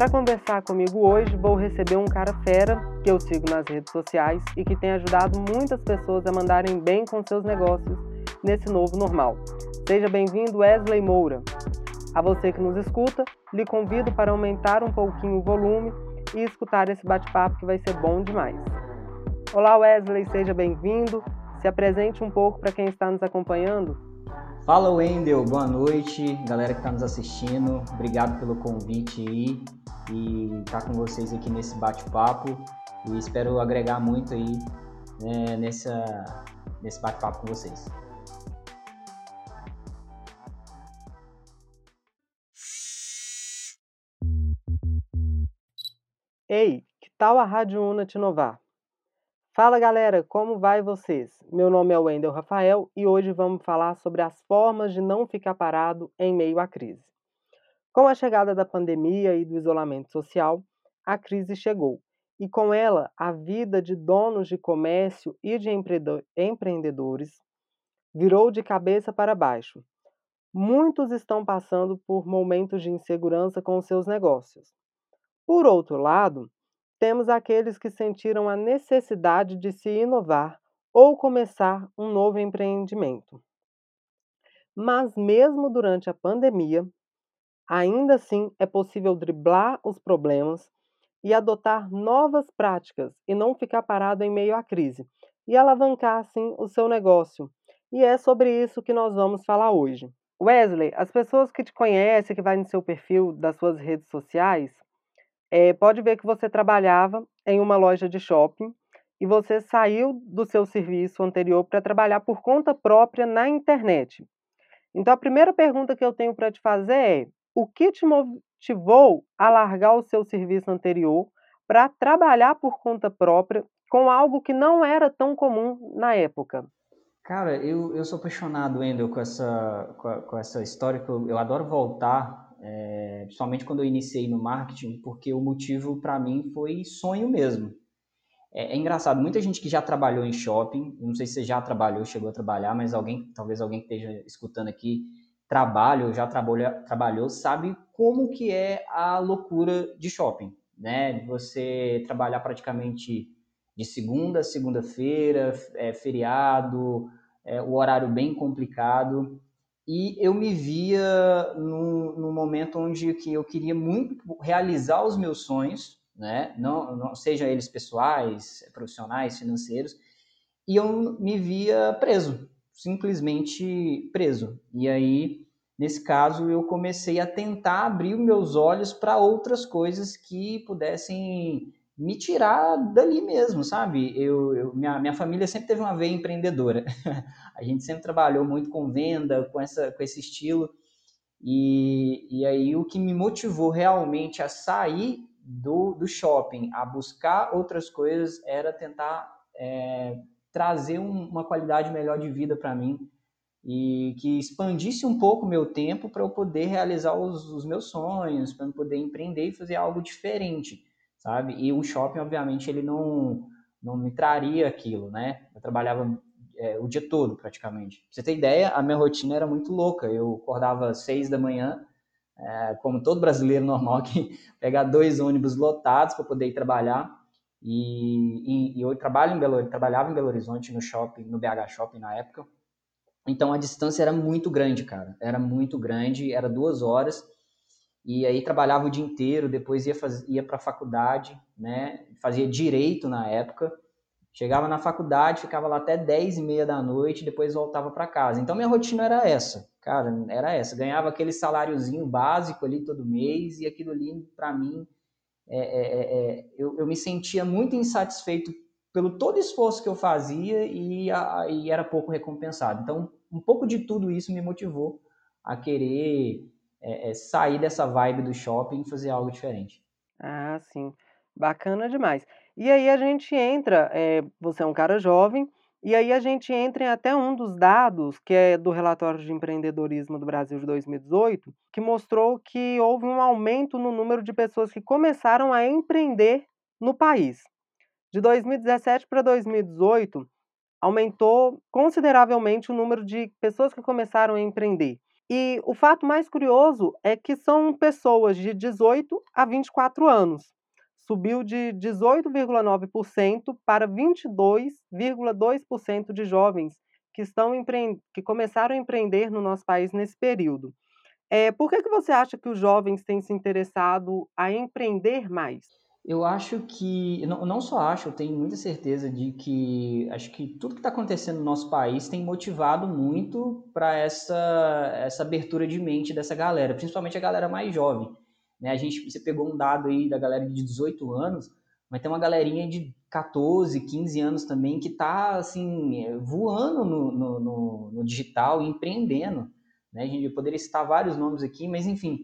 Para conversar comigo hoje, vou receber um cara fera que eu sigo nas redes sociais e que tem ajudado muitas pessoas a mandarem bem com seus negócios nesse novo normal. Seja bem-vindo, Wesley Moura. A você que nos escuta, lhe convido para aumentar um pouquinho o volume e escutar esse bate-papo que vai ser bom demais. Olá, Wesley, seja bem-vindo. Se apresente um pouco para quem está nos acompanhando. Fala, Wendel, boa noite, galera que está nos assistindo. Obrigado pelo convite aí e estar tá com vocês aqui nesse bate-papo. E espero agregar muito aí né, nessa, nesse bate-papo com vocês. Ei, que tal a Rádio Una te inovar? Fala galera, como vai vocês? Meu nome é Wendel Rafael e hoje vamos falar sobre as formas de não ficar parado em meio à crise. Com a chegada da pandemia e do isolamento social, a crise chegou e com ela a vida de donos de comércio e de empreendedores virou de cabeça para baixo. Muitos estão passando por momentos de insegurança com seus negócios. Por outro lado, temos aqueles que sentiram a necessidade de se inovar ou começar um novo empreendimento. Mas, mesmo durante a pandemia, ainda assim é possível driblar os problemas e adotar novas práticas e não ficar parado em meio à crise e alavancar assim o seu negócio. E é sobre isso que nós vamos falar hoje. Wesley, as pessoas que te conhecem, que vai no seu perfil das suas redes sociais, é, pode ver que você trabalhava em uma loja de shopping e você saiu do seu serviço anterior para trabalhar por conta própria na internet. Então, a primeira pergunta que eu tenho para te fazer é: o que te motivou a largar o seu serviço anterior para trabalhar por conta própria com algo que não era tão comum na época? Cara, eu, eu sou apaixonado, Wendel, com essa, com, a, com essa história, que eu, eu adoro voltar é, principalmente quando eu iniciei no marketing, porque o motivo para mim foi sonho mesmo. É, é, engraçado, muita gente que já trabalhou em shopping, não sei se você já trabalhou, chegou a trabalhar, mas alguém, talvez alguém que esteja escutando aqui, trabalha ou já trabalha, trabalhou, sabe como que é a loucura de shopping, né? Você trabalhar praticamente de segunda a segunda-feira, é, feriado, é, o horário bem complicado e eu me via num, num, momento onde que eu queria muito realizar os meus sonhos, né? Não, não seja eles pessoais, profissionais, financeiros, e eu me via preso, simplesmente preso. E aí, nesse caso, eu comecei a tentar abrir meus olhos para outras coisas que pudessem me tirar dali mesmo, sabe? Eu, eu, minha, minha família sempre teve uma veia empreendedora. a gente sempre trabalhou muito com venda, com, essa, com esse estilo. E, e aí o que me motivou realmente a sair do, do shopping, a buscar outras coisas, era tentar é, trazer um, uma qualidade melhor de vida para mim e que expandisse um pouco meu tempo para eu poder realizar os, os meus sonhos, para eu poder empreender e fazer algo diferente sabe? E o shopping, obviamente, ele não, não me traria aquilo, né? Eu trabalhava é, o dia todo, praticamente. Pra você ter ideia, a minha rotina era muito louca. Eu acordava às seis da manhã, é, como todo brasileiro normal, que pegar dois ônibus lotados para poder ir trabalhar. E, e, e, eu trabalho em Belo, trabalhava em Belo Horizonte no shopping, no BH Shopping na época. Então a distância era muito grande, cara. Era muito grande, era duas horas e aí trabalhava o dia inteiro, depois ia, ia para a faculdade, né? Fazia direito na época. Chegava na faculdade, ficava lá até 10 e meia da noite, depois voltava para casa. Então minha rotina era essa, cara, era essa. Ganhava aquele saláriozinho básico ali todo mês e aquilo ali para mim, é, é, é, é, eu, eu, me sentia muito insatisfeito pelo todo esforço que eu fazia e, a, e era pouco recompensado. Então um pouco de tudo isso me motivou a querer é, é sair dessa vibe do shopping e fazer algo diferente. Ah, sim. Bacana demais. E aí a gente entra, é, você é um cara jovem, e aí a gente entra em até um dos dados, que é do relatório de empreendedorismo do Brasil de 2018, que mostrou que houve um aumento no número de pessoas que começaram a empreender no país. De 2017 para 2018, aumentou consideravelmente o número de pessoas que começaram a empreender. E o fato mais curioso é que são pessoas de 18 a 24 anos. Subiu de 18,9% para 22,2% de jovens que, estão que começaram a empreender no nosso país nesse período. É, por que, que você acha que os jovens têm se interessado a empreender mais? Eu acho que, não, não só acho, eu tenho muita certeza de que acho que tudo que está acontecendo no nosso país tem motivado muito para essa, essa abertura de mente dessa galera, principalmente a galera mais jovem. Né? A gente, você pegou um dado aí da galera de 18 anos, mas tem uma galerinha de 14, 15 anos também que está assim, voando no, no, no, no digital, empreendendo. Né? A gente poderia citar vários nomes aqui, mas enfim,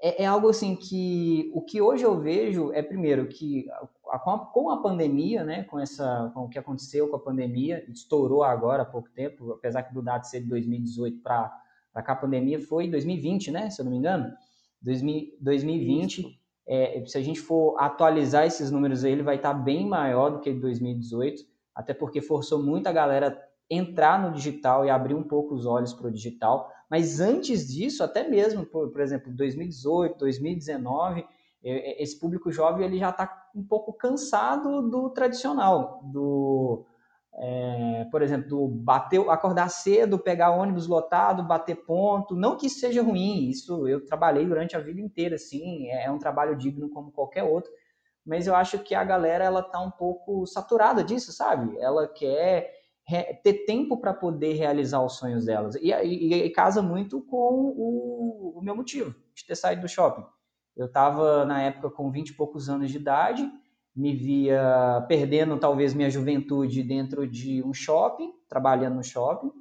é, é, algo assim que o que hoje eu vejo é primeiro que a, com, a, com, a, pandemia, né, com essa, com o que aconteceu com a pandemia, estourou agora há pouco tempo, apesar que do dado ser de 2018 para cá a pandemia foi 2020, né, se eu não me engano, 2000, 2020. É, se a gente for atualizar esses números aí, ele vai estar tá bem maior do que 2018, até porque forçou muita galera entrar no digital e abrir um pouco os olhos para o digital. Mas antes disso, até mesmo, por, por exemplo, 2018, 2019, é, é, esse público jovem ele já está um pouco cansado do tradicional, do, é, por exemplo, do bater, acordar cedo, pegar ônibus lotado, bater ponto. Não que isso seja ruim, isso eu trabalhei durante a vida inteira, assim, é, é um trabalho digno como qualquer outro. Mas eu acho que a galera ela tá um pouco saturada disso, sabe? Ela quer ter tempo para poder realizar os sonhos delas. E, e, e casa muito com o, o, meu motivo de ter saído do shopping. Eu estava, na época, com 20 e poucos anos de idade, me via perdendo talvez minha juventude dentro de um shopping, trabalhando no shopping,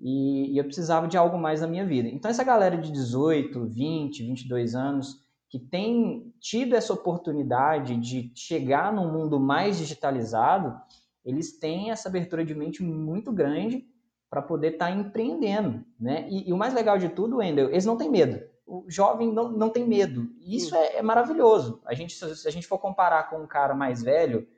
e, e eu precisava de algo mais na minha vida. Então, essa galera de 18, 20, 22 anos, que tem tido essa oportunidade de chegar num mundo mais digitalizado, eles têm essa abertura de mente muito grande para poder estar tá empreendendo, né? E, e, o mais legal de tudo, Wendel, eles não têm medo. O jovem não, não tem medo. E isso é, é, maravilhoso. A gente, se a gente for comparar com um cara mais velho,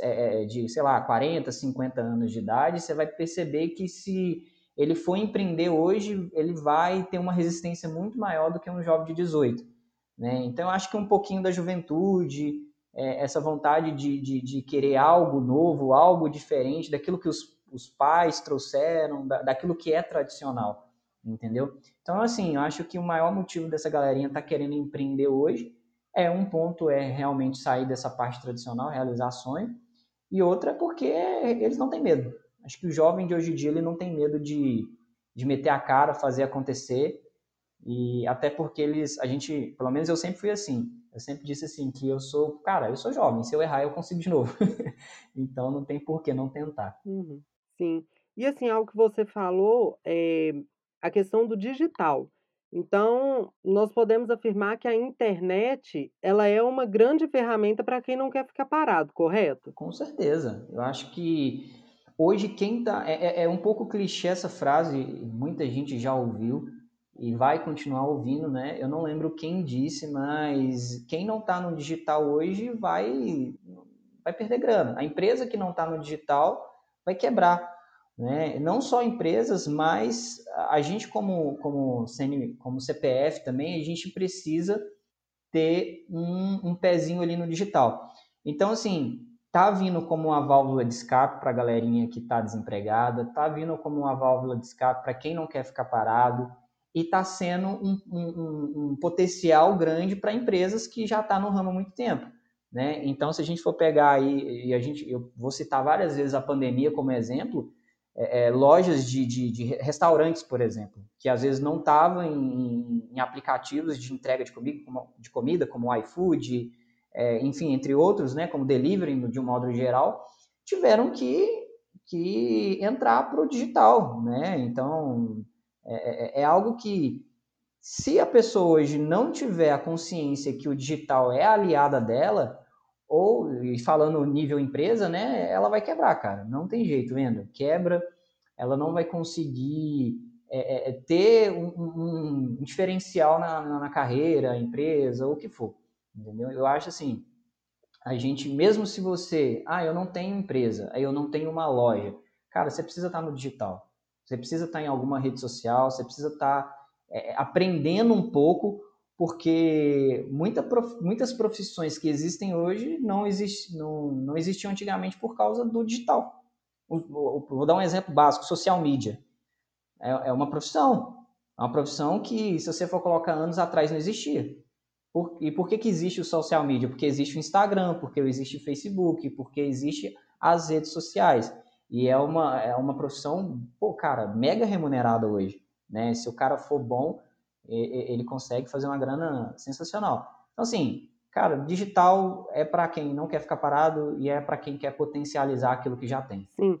é, é de, sei lá, 40, 50 anos de idade, você vai perceber que se ele for empreender hoje, ele vai ter uma resistência muito maior do que um jovem de 18. Né? Então, eu acho que um pouquinho da juventude, é, essa vontade de, de, de, querer algo novo, algo diferente daquilo que os, os pais trouxeram, da, daquilo que é tradicional, entendeu? Então, assim, eu acho que o maior motivo dessa galerinha tá querendo empreender hoje é um ponto é realmente sair dessa parte tradicional, realizar sonho, e outra é porque eles não têm medo. Acho que o jovem de hoje em dia ele não tem medo de, de meter a cara, fazer acontecer, e até porque eles, a gente, pelo menos eu sempre fui assim, eu sempre disse assim, que eu sou, cara, eu sou jovem, se eu errar eu consigo de novo. então não tem por que não tentar. Uhum, sim. E assim, algo que você falou é a questão do digital. Então, nós podemos afirmar que a internet, ela é uma grande ferramenta para quem não quer ficar parado, correto? Com certeza. Eu acho que hoje quem tá é, é, é um pouco clichê essa frase, muita gente já ouviu, e vai continuar ouvindo, né? Eu não lembro quem disse, mas quem não está no digital hoje vai vai perder grana. A empresa que não está no digital vai quebrar, né? Não só empresas, mas a gente como como CN, como CPF também a gente precisa ter um, um pezinho ali no digital. Então assim tá vindo como uma válvula de escape para a galerinha que está desempregada, tá vindo como uma válvula de escape para quem não quer ficar parado e está sendo um, um, um, potencial grande para empresas que já estão tá no ramo há muito tempo. Né? Então, se a gente for pegar aí, e a gente, eu vou citar várias vezes a pandemia como exemplo, é, é, lojas de, de, de, restaurantes, por exemplo, que às vezes não estavam em, em, aplicativos de entrega de comida, como, de comida, como o iFood, é, enfim, entre outros, né, como delivery de um modo geral, tiveram que, que entrar para o digital. Né? Então, é, é, é, algo que, se a pessoa hoje não tiver a consciência que o digital é aliada dela, ou, e falando nível empresa, né, ela vai quebrar, cara. Não tem jeito, vendo? Quebra, ela não vai conseguir é, é, é ter um, um, um diferencial na, na, na, carreira, empresa, ou o que for. Entendeu? Eu acho assim, a gente, mesmo se você, ah, eu não tenho empresa, aí eu não tenho uma loja, cara, você precisa estar no digital. Você precisa estar em alguma rede social, você precisa estar é, aprendendo um pouco, porque muita prof, muitas profissões que existem hoje não, exist, não, não existiam antigamente por causa do digital. Vou dar um exemplo básico: social media. É, é uma profissão. É uma profissão que, se você for colocar anos atrás, não existia. Por, e por que, que existe o social media? Porque existe o Instagram, porque existe o Facebook, porque existe as redes sociais. E é uma, é uma profissão, pô, cara, mega remunerada hoje. Né? Se o cara for bom, ele consegue fazer uma grana sensacional. Então, assim, cara, digital é para quem não quer ficar parado e é para quem quer potencializar aquilo que já tem. Sim.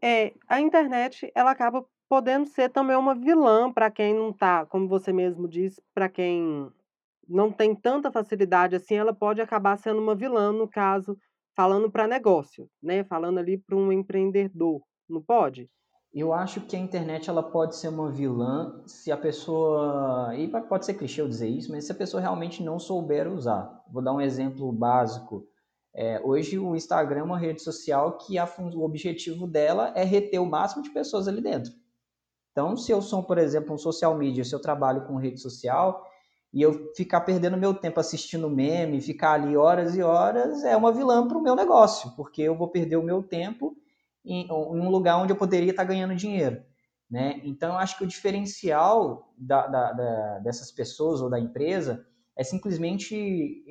É, a internet, ela acaba podendo ser também uma vilã para quem não tá, como você mesmo disse, para quem não tem tanta facilidade assim, ela pode acabar sendo uma vilã, no caso, falando para negócio, né? Falando ali para um empreendedor, não pode? Eu acho que a internet ela pode ser uma vilã se a pessoa, e pode ser clichê eu dizer isso, mas se a pessoa realmente não souber usar. Vou dar um exemplo básico. É, hoje o Instagram é uma rede social que a, o objetivo dela é reter o máximo de pessoas ali dentro. Então, se eu sou, por exemplo, um social media, se eu trabalho com rede social e eu ficar perdendo meu tempo assistindo meme, ficar ali horas e horas, é uma vilã para o meu negócio, porque eu vou perder o meu tempo em, em, um lugar onde eu poderia estar ganhando dinheiro. Né? Então, eu acho que o diferencial da, da, da, dessas pessoas ou da empresa é simplesmente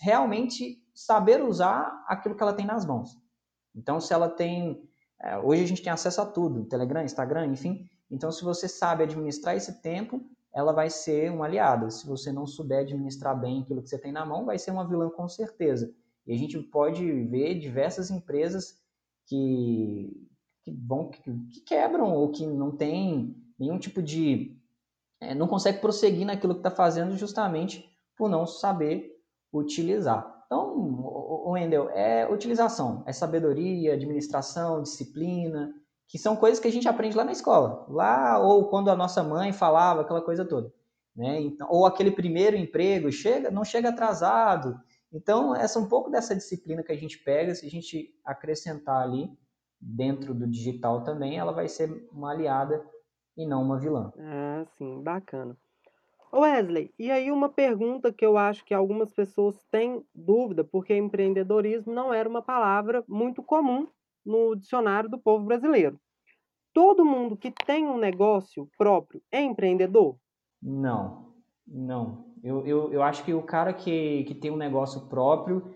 realmente saber usar aquilo que ela tem nas mãos. Então, se ela tem. É, hoje a gente tem acesso a tudo: Telegram, Instagram, enfim. Então, se você sabe administrar esse tempo, ela vai ser uma aliada. Se você não souber administrar bem aquilo que você tem na mão, vai ser uma vilã com certeza. E a gente pode ver diversas empresas que, que vão que, que quebram ou que não tem nenhum tipo de é, não consegue prosseguir naquilo que está fazendo justamente por não saber utilizar. Então, o Wendel, é utilização, é sabedoria, administração, disciplina, que são coisas que a gente aprende lá na escola, lá ou quando a nossa mãe falava aquela coisa toda, né? Então, ou aquele primeiro emprego chega, não chega atrasado. Então, essa um pouco dessa disciplina que a gente pega, se a gente acrescentar ali dentro do digital também, ela vai ser uma aliada e não uma vilã. Ah, sim, bacana. Wesley, e aí uma pergunta que eu acho que algumas pessoas têm dúvida, porque empreendedorismo não era uma palavra muito comum no dicionário do povo brasileiro. Todo mundo que tem um negócio próprio é empreendedor? Não, não. Eu, eu, eu acho que o cara que, que tem um negócio próprio,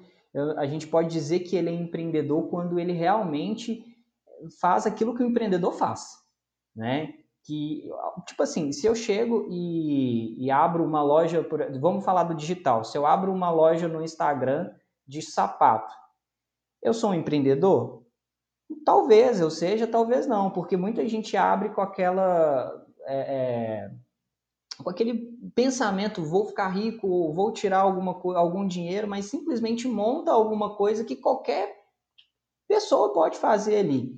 a gente pode dizer que ele é empreendedor quando ele realmente faz aquilo que o empreendedor faz, né? Que, tipo assim, se eu chego e, e abro uma loja, por, vamos falar do digital, se eu abro uma loja no Instagram de sapato, eu sou um empreendedor? Talvez eu seja, talvez não, porque muita gente abre com aquela. É, é, com aquele pensamento, vou ficar rico, vou tirar alguma, algum dinheiro, mas simplesmente monta alguma coisa que qualquer pessoa pode fazer ali.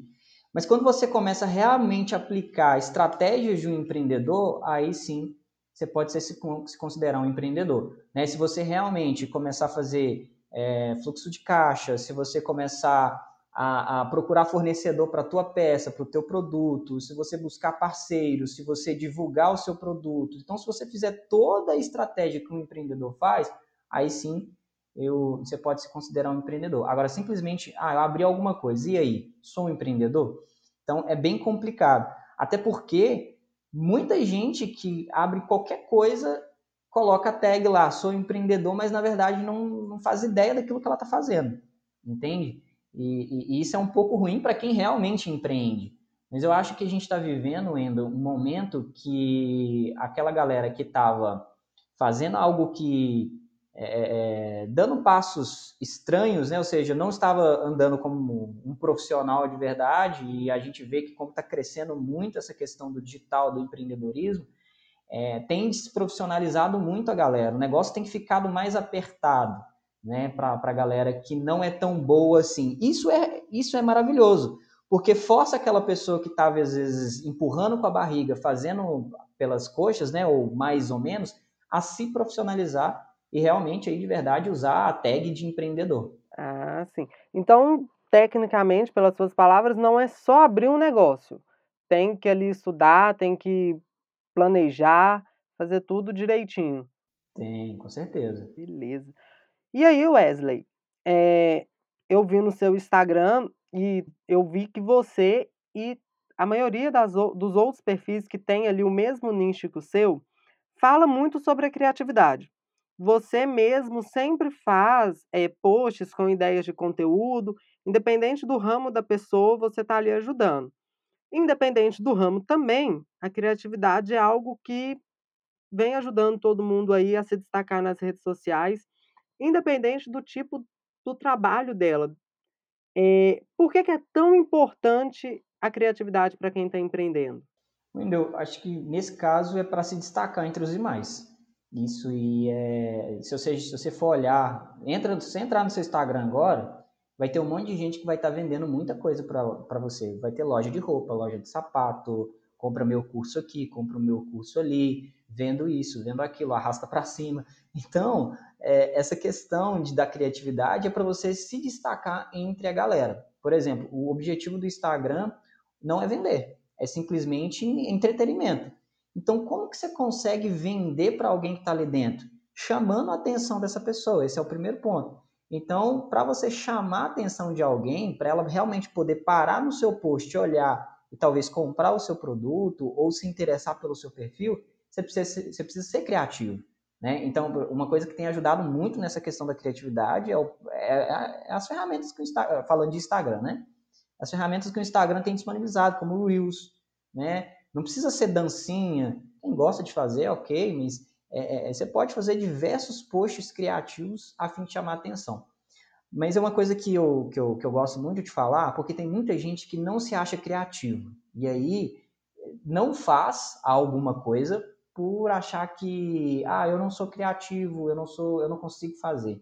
Mas quando você começa a realmente aplicar estratégias de um empreendedor, aí sim você pode ser, se, considerar um empreendedor. Né? Se você realmente começar a fazer é, fluxo de caixa, se você começar a, a procurar fornecedor para a tua peça, para o teu produto, se você buscar parceiros, se você divulgar o seu produto. Então, se você fizer toda a estratégia que um empreendedor faz, aí sim eu, você pode se considerar um empreendedor. Agora, simplesmente, ah, eu abri alguma coisa, e aí? Sou um empreendedor? Então, é bem complicado. Até porque muita gente que abre qualquer coisa coloca a tag lá, sou empreendedor, mas na verdade não, não faz ideia daquilo que ela está fazendo. Entende? E, e, isso é um pouco ruim para quem realmente empreende. Mas eu acho que a gente está vivendo, Endo, um momento que aquela galera que estava fazendo algo que. É, é, é, dando passos estranhos, né? ou seja, não estava andando como um profissional de verdade, e a gente vê que, como está crescendo muito essa questão do digital, do empreendedorismo, é, tem desprofissionalizado muito a galera. O negócio tem ficado mais apertado né, para a galera que não é tão boa assim. Isso é, isso é maravilhoso, porque força aquela pessoa que estava, às vezes, empurrando com a barriga, fazendo pelas coxas, né, ou mais ou menos, a se profissionalizar e realmente, aí, de verdade, usar a tag de empreendedor. Ah, sim. Então, tecnicamente, pelas suas palavras, não é só abrir um negócio. Tem que ali estudar, tem que planejar, fazer tudo direitinho. Tem, com certeza. Beleza. E aí, Wesley, é, eu vi no seu Instagram e eu vi que você e a maioria das, dos outros perfis que tem ali o mesmo nicho que o seu fala muito sobre a criatividade. Você mesmo sempre faz é, posts com ideias de conteúdo, independente do ramo da pessoa, você está ali ajudando. Independente do ramo também, a criatividade é algo que vem ajudando todo mundo aí a se destacar nas redes sociais, independente do tipo do trabalho dela. É, por que, que é tão importante a criatividade para quem está empreendendo? Wendel, acho que nesse caso é para se destacar entre os demais. Isso e é, se você se você for olhar, entra, se entrar no seu Instagram agora, vai ter um monte de gente que vai estar tá vendendo muita coisa para você. Vai ter loja de roupa, loja de sapato, compra meu curso aqui, compra o meu curso ali, vendo isso, vendo aquilo, arrasta para cima. Então, é, essa questão de, da criatividade é para você se destacar entre a galera. Por exemplo, o objetivo do Instagram não é vender, é simplesmente entretenimento. Então, como que você consegue vender para alguém que está ali dentro? Chamando a atenção dessa pessoa, esse é o primeiro ponto. Então, para você chamar a atenção de alguém, para ela realmente poder parar no seu post, olhar e talvez comprar o seu produto ou se interessar pelo seu perfil, você precisa você precisa ser criativo. Né? Então, uma coisa que tem ajudado muito nessa questão da criatividade é, o, é, é as ferramentas que o Instagram, falando de Instagram, né? As ferramentas que o Instagram tem disponibilizado, como o Reels, né? Não precisa ser dancinha, quem gosta de fazer, ok, mas é, é, você pode fazer diversos posts criativos a fim de chamar atenção. Mas é uma coisa que eu, que, eu, que eu gosto muito de falar, porque tem muita gente que não se acha criativo. E aí não faz alguma coisa por achar que ah, eu não sou criativo, eu não sou, eu não consigo fazer.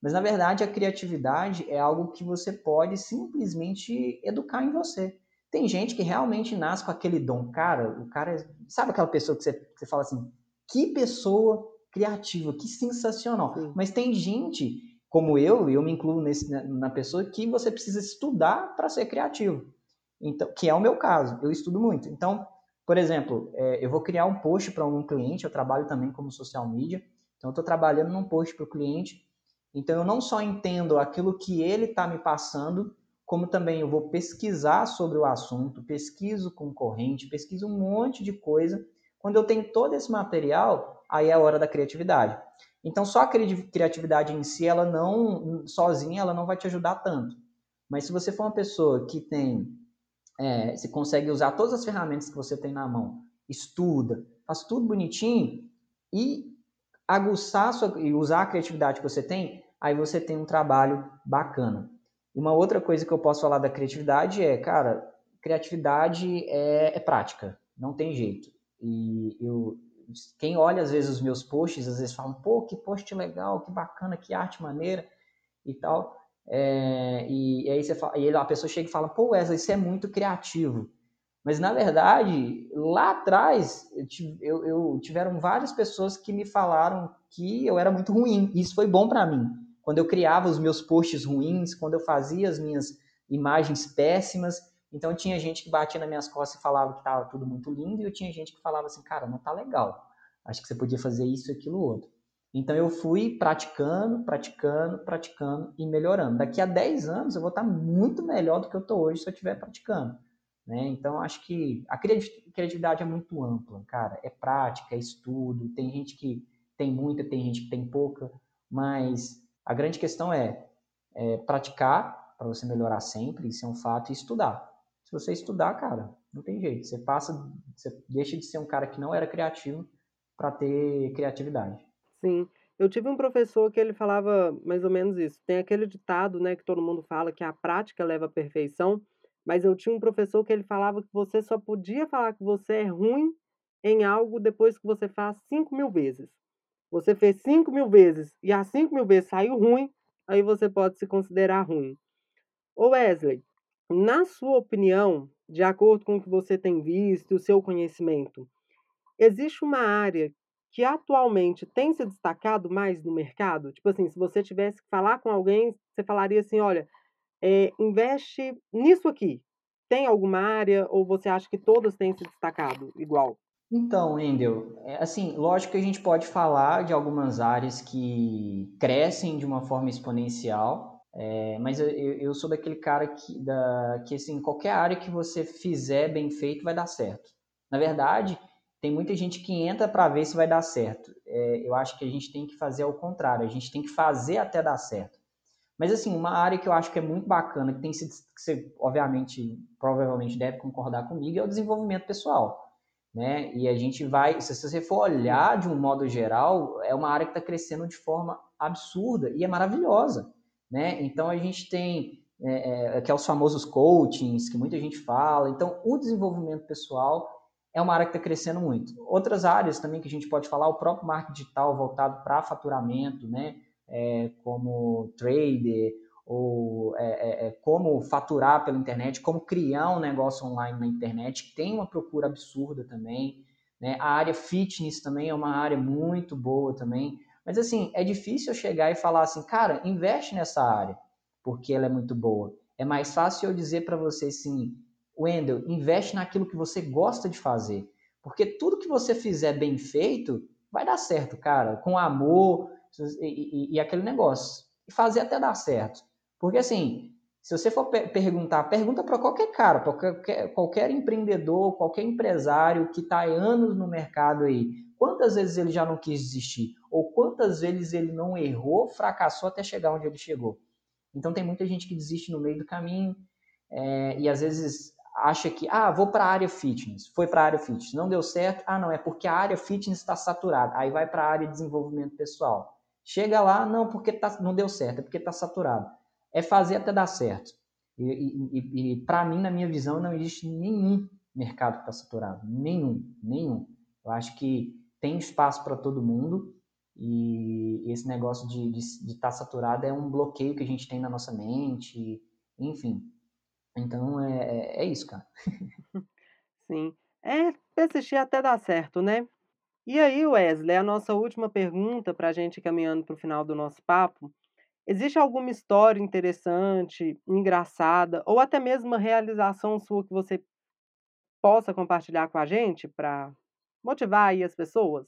Mas na verdade a criatividade é algo que você pode simplesmente educar em você. Tem gente que realmente nasce com aquele dom, cara, o cara, é, sabe aquela pessoa que você, que você fala assim, que pessoa criativa, que sensacional. Sim. Mas tem gente como eu, e eu me incluo nesse, na pessoa que você precisa estudar para ser criativo. Então, que é o meu caso, eu estudo muito. Então, por exemplo, é, eu vou criar um post para um cliente, eu trabalho também como social media, então eu estou trabalhando num post para o cliente, então eu não só entendo aquilo que ele está me passando, como também eu vou pesquisar sobre o assunto, pesquiso concorrente, pesquiso um monte de coisa. Quando eu tenho todo esse material, aí é a hora da criatividade. Então só a criatividade em si, ela não, sozinha, ela não vai te ajudar tanto. Mas se você for uma pessoa que tem é, você consegue usar todas as ferramentas que você tem na mão, estuda, faz tudo bonitinho e aguçar sua, e usar a criatividade que você tem, aí você tem um trabalho bacana. Uma outra coisa que eu posso falar da criatividade é, cara, criatividade é, é prática, não tem jeito. E eu, quem olha às vezes os meus posts, às vezes falam, pô, que post legal, que bacana, que arte maneira e tal. É, e, e, aí você fala, e a pessoa chega e fala, pô, Wesley, isso é muito criativo. Mas na verdade, lá atrás, eu, eu, tiveram várias pessoas que me falaram que eu era muito ruim. E isso foi bom para mim. Quando eu criava os meus posts ruins, quando eu fazia as minhas imagens péssimas, então tinha gente que batia nas minhas costas e falava que estava tudo muito lindo, e eu tinha gente que falava assim, cara, não tá legal. Acho que você podia fazer isso, aquilo, outro. Então eu fui praticando, praticando, praticando e melhorando. Daqui a 10 anos eu vou estar muito melhor do que eu estou hoje se eu estiver praticando. Né? Então acho que a criatividade é muito ampla, cara. É prática, é estudo. Tem gente que tem muita, tem gente que tem pouca, mas a grande questão é, é praticar para você melhorar sempre, isso é um fato, e estudar. Se você estudar, cara, não tem jeito. Você passa, você deixa de ser um cara que não era criativo para ter criatividade. Sim. Eu tive um professor que ele falava mais ou menos isso. Tem aquele ditado, né, que todo mundo fala que a prática leva à perfeição, mas eu tinha um professor que ele falava que você só podia falar que você é ruim em algo depois que você faz cinco mil vezes. Você fez cinco mil vezes e as cinco mil vezes saiu ruim, aí você pode se considerar ruim. Ô Wesley, na sua opinião, de acordo com o que você tem visto, o seu conhecimento, existe uma área que atualmente tem se destacado mais no mercado? Tipo assim, se você tivesse que falar com alguém, você falaria assim: olha, é, investe nisso aqui. Tem alguma área ou você acha que todas têm se destacado igual? Então, Endel, é, assim, lógico que a gente pode falar de algumas áreas que crescem de uma forma exponencial, é, mas eu, eu, sou daquele cara que, da, que, assim, qualquer área que você fizer bem feito vai dar certo. Na verdade, tem muita gente que entra para ver se vai dar certo. É, eu acho que a gente tem que fazer ao contrário, a gente tem que fazer até dar certo. Mas, assim, uma área que eu acho que é muito bacana, que tem que você, obviamente, provavelmente deve concordar comigo, é o desenvolvimento pessoal né? E a gente vai, se você for olhar de um modo geral, é uma área que está crescendo de forma absurda e é maravilhosa, né? Então a gente tem é, é, que os famosos coachings que muita gente fala. Então o desenvolvimento pessoal é uma área que está crescendo muito. Outras áreas também que a gente pode falar, o próprio marketing digital voltado para faturamento, né? É, como trader ou é, é, é, como faturar pela internet, como criar um negócio online na internet, que tem uma procura absurda também. Né? A área fitness também é uma área muito boa também. Mas assim, é difícil eu chegar e falar assim, cara, investe nessa área, porque ela é muito boa. É mais fácil eu dizer para você assim, Wendel, investe naquilo que você gosta de fazer. Porque tudo que você fizer bem feito, vai dar certo, cara, com amor e, e, e aquele negócio. E fazer até dar certo. Porque assim, se você for perguntar, pergunta para qualquer cara, para qualquer, qualquer empreendedor, qualquer empresário que está anos no mercado aí, quantas vezes ele já não quis desistir? Ou quantas vezes ele não errou, fracassou até chegar onde ele chegou? Então tem muita gente que desiste no meio do caminho é, e às vezes acha que, ah, vou para a área fitness, foi para a área fitness, não deu certo, ah, não, é porque a área fitness está saturada, aí vai para a área de desenvolvimento pessoal. Chega lá, não, porque tá, não deu certo, é porque está saturado é fazer até dar certo. E, e, e para mim, na minha visão, não existe nenhum mercado que está saturado. Nenhum, nenhum. Eu acho que tem espaço para todo mundo e esse negócio de estar de, de tá saturado é um bloqueio que a gente tem na nossa mente, enfim. Então é, é, é isso, cara. Sim. É persistir até dar certo, né? E aí, Wesley, a nossa última pergunta para a gente caminhando para o final do nosso papo Existe alguma história interessante, engraçada, ou até mesmo uma realização sua que você possa compartilhar com a gente para motivar aí as pessoas?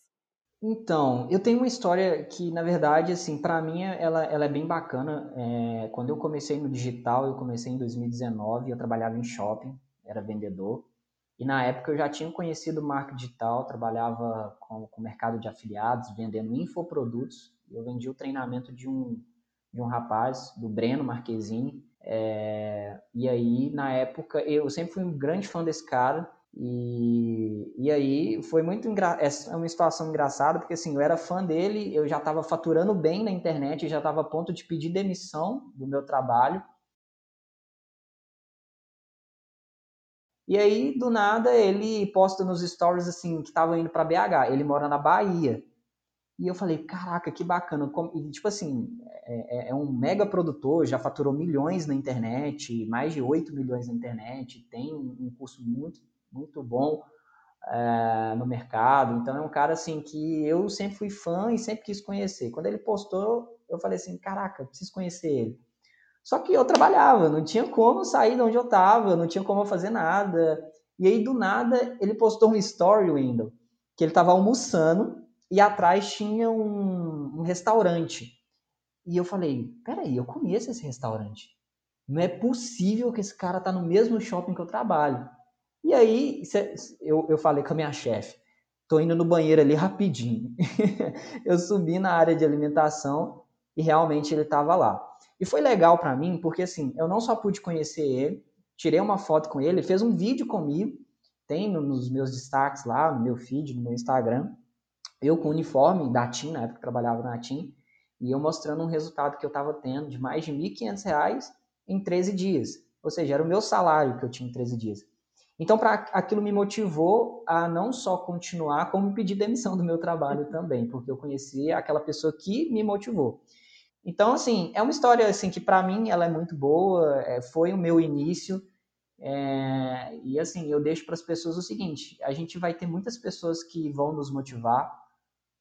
Então, eu tenho uma história que, na verdade, assim, para mim ela, ela é bem bacana. É, quando eu comecei no digital, eu comecei em 2019, eu trabalhava em shopping, era vendedor. E na época eu já tinha conhecido marketing digital, trabalhava com o mercado de afiliados, vendendo infoprodutos. Eu vendi o treinamento de um de um rapaz, do Breno Marquezine. É, e aí, na época, eu sempre fui um grande fã desse cara. E, e aí foi muito engra... é uma situação engraçada, porque assim, eu era fã dele, eu já estava faturando bem na internet, já estava a ponto de pedir demissão do meu trabalho. E aí, do nada, ele posta nos stories assim que estava indo para BH. Ele mora na Bahia. E eu falei, caraca, que bacana. E, tipo assim, é, é, é, um mega produtor, já faturou milhões na internet, mais de 8 milhões na internet, tem um curso muito, muito bom é, no mercado. Então é um cara assim que eu sempre fui fã e sempre quis conhecer. Quando ele postou, eu falei assim, caraca, preciso conhecer ele. Só que eu trabalhava, não tinha como sair de onde eu estava, não tinha como fazer nada. E aí, do nada, ele postou um story, Wendel, que ele estava almoçando e atrás tinha um, um restaurante. E eu falei, peraí, eu conheço esse restaurante. Não é possível que esse cara tá no mesmo shopping que eu trabalho. E aí eu, eu falei com a minha chefe, tô indo no banheiro ali rapidinho. eu subi na área de alimentação e realmente ele estava lá. E foi legal para mim porque assim, eu não só pude conhecer ele, tirei uma foto com ele, fez um vídeo comigo, tem nos meus destaques lá, no meu feed, no meu Instagram eu com uniforme da TIM, na época que trabalhava na TIM, e eu mostrando um resultado que eu estava tendo de mais de R$ 1.500 em 13 dias. Ou seja, era o meu salário que eu tinha em 13 dias. Então, para aquilo me motivou a não só continuar, como pedir demissão do meu trabalho também, porque eu conheci aquela pessoa que me motivou. Então, assim, é uma história assim que para mim ela é muito boa, é, foi o meu início. É, e assim, eu deixo para as pessoas o seguinte: a gente vai ter muitas pessoas que vão nos motivar,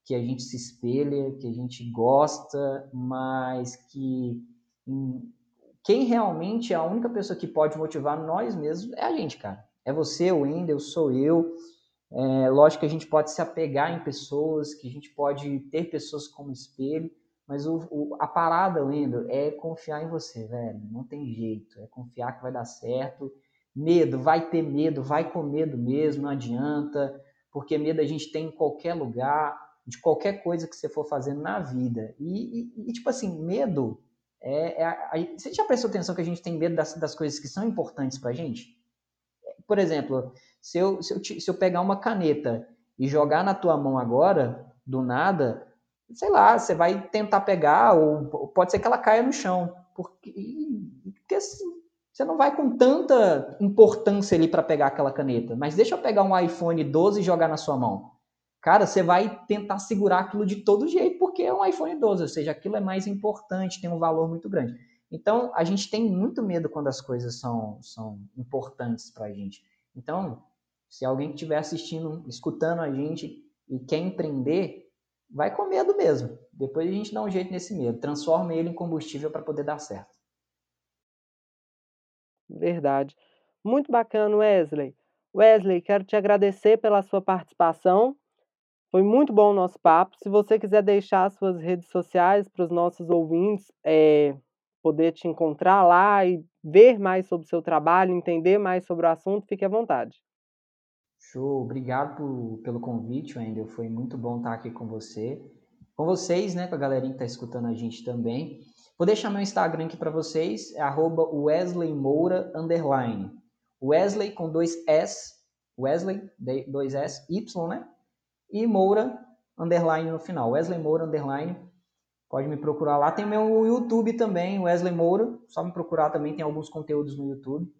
que a gente se espelha, que a gente gosta, mas que quem realmente é a única pessoa que pode motivar nós mesmos é a gente, cara. É você, o Wendel, sou eu. É, lógico que a gente pode se apegar em pessoas, que a gente pode ter pessoas como espelho, mas o, o, a parada, Lendo, é confiar em você, velho. Não tem jeito. É confiar que vai dar certo. Medo, vai ter medo, vai com medo mesmo, não adianta, porque medo a gente tem em qualquer lugar, de qualquer coisa que você for fazendo na vida. E, e, e tipo assim, medo é, é a, você já prestou atenção que a gente tem medo das, das coisas que são importantes pra gente? Por exemplo, se eu, se, eu, se eu pegar uma caneta e jogar na tua mão agora, do nada, sei lá, você vai tentar pegar, ou pode ser que ela caia no chão. Porque, porque assim, você não vai com tanta importância ali para pegar aquela caneta. Mas deixa eu pegar um iPhone 12 e jogar na sua mão. Cara, você vai tentar segurar aquilo de todo jeito, porque é um iPhone 12, ou seja, aquilo é mais importante, tem um valor muito grande. Então, a gente tem muito medo quando as coisas são, são importantes para a gente. Então, se alguém estiver assistindo, escutando a gente e quer empreender, vai com medo mesmo. Depois a gente dá um jeito nesse medo, transforma ele em combustível para poder dar certo. Verdade. Muito bacana, Wesley. Wesley, quero te agradecer pela sua participação. Foi muito bom o nosso papo. Se você quiser deixar suas redes sociais para os nossos ouvintes é, poder te encontrar lá e ver mais sobre o seu trabalho, entender mais sobre o assunto, fique à vontade. Show, obrigado por, pelo convite, Wendel. Foi muito bom estar aqui com você. Com vocês, né? Com a galerinha que está escutando a gente também. Vou deixar meu Instagram aqui para vocês, é Wesley Moura, underline. Wesley com dois S, Wesley, dois S, Y, né? E Moura, underline no final. Wesley Moura, underline. Pode me procurar lá. Tem meu YouTube também, Wesley Moura. Só me procurar também, tem alguns conteúdos no YouTube.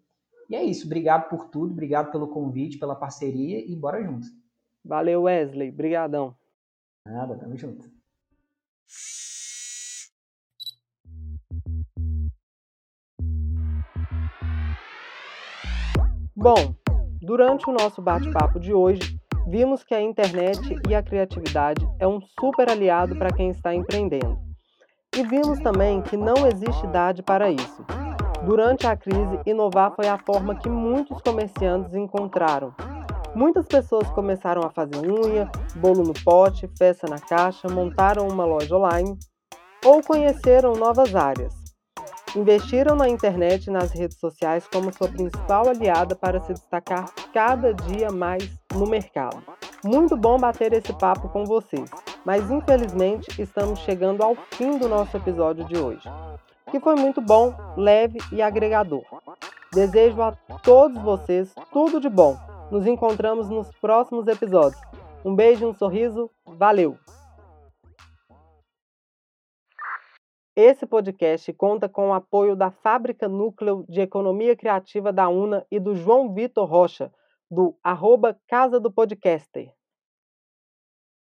E é isso. Obrigado por tudo, obrigado pelo convite, pela parceria e bora junto. Valeu, Wesley. Brigadão. Nada, tamo junto. Bom, durante o nosso bate-papo de hoje, vimos que a internet e a criatividade é um super aliado para quem está empreendendo. E vimos também que não existe idade para isso. Durante a crise, inovar foi a forma que muitos comerciantes encontraram. Muitas pessoas começaram a fazer unha, bolo no pote, festa na caixa, montaram uma loja online ou conheceram novas áreas. Investiram na internet e nas redes sociais como sua principal aliada para se destacar cada dia mais no mercado. Muito bom bater esse papo com vocês, mas infelizmente estamos chegando ao fim do nosso episódio de hoje, que foi muito bom, leve e agregador. Desejo a todos vocês tudo de bom. Nos encontramos nos próximos episódios. Um beijo e um sorriso. Valeu! Esse podcast conta com o apoio da Fábrica Núcleo de Economia Criativa da UNA e do João Vitor Rocha, do arroba Casa do Podcaster.